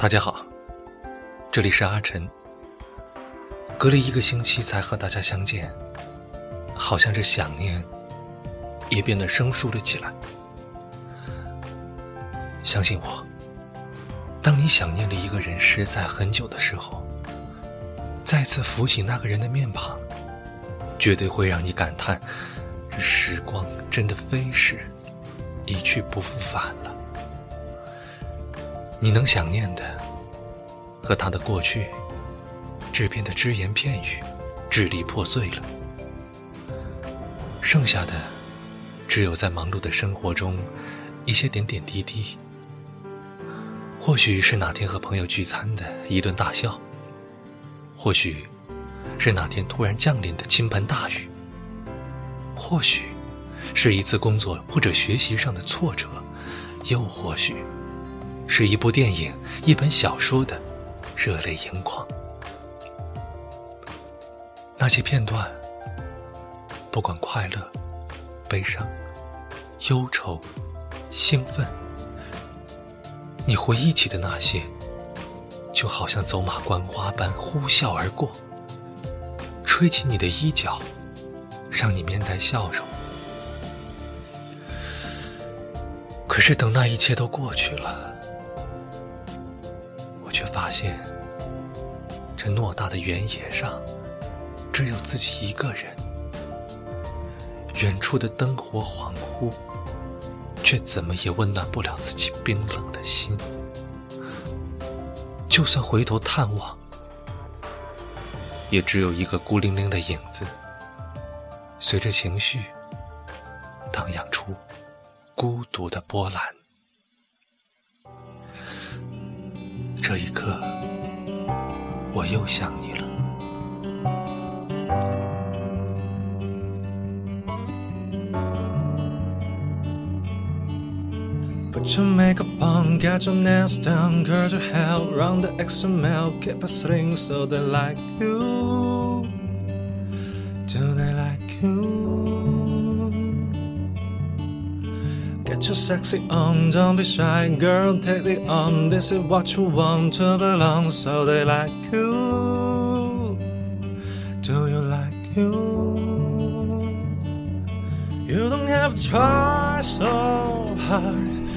大家好，这里是阿晨。隔了一个星期才和大家相见，好像这想念也变得生疏了起来。相信我，当你想念了一个人实在很久的时候，再次浮起那个人的面庞，绝对会让你感叹：这时光真的飞逝，一去不复返了。你能想念的，和他的过去，只变得只言片语，支离破碎了。剩下的，只有在忙碌的生活中，一些点点滴滴。或许是哪天和朋友聚餐的一顿大笑，或许是哪天突然降临的倾盆大雨，或许是一次工作或者学习上的挫折，又或许。是一部电影、一本小说的热泪盈眶。那些片段，不管快乐、悲伤、忧愁、兴奋，你回忆起的那些，就好像走马观花般呼啸而过，吹起你的衣角，让你面带笑容。可是等那一切都过去了。却发现，这偌大的原野上，只有自己一个人。远处的灯火恍惚，却怎么也温暖不了自己冰冷的心。就算回头探望，也只有一个孤零零的影子，随着情绪荡漾出孤独的波澜。这一刻，我又想你了。Put your makeup on, get your nails done, curl your hair, run the XML, keep a sling so they like you. Get your sexy on, don't be shy, girl, take it on. This is what you want to belong, so they like you. Do you like you? You don't have to try so hard.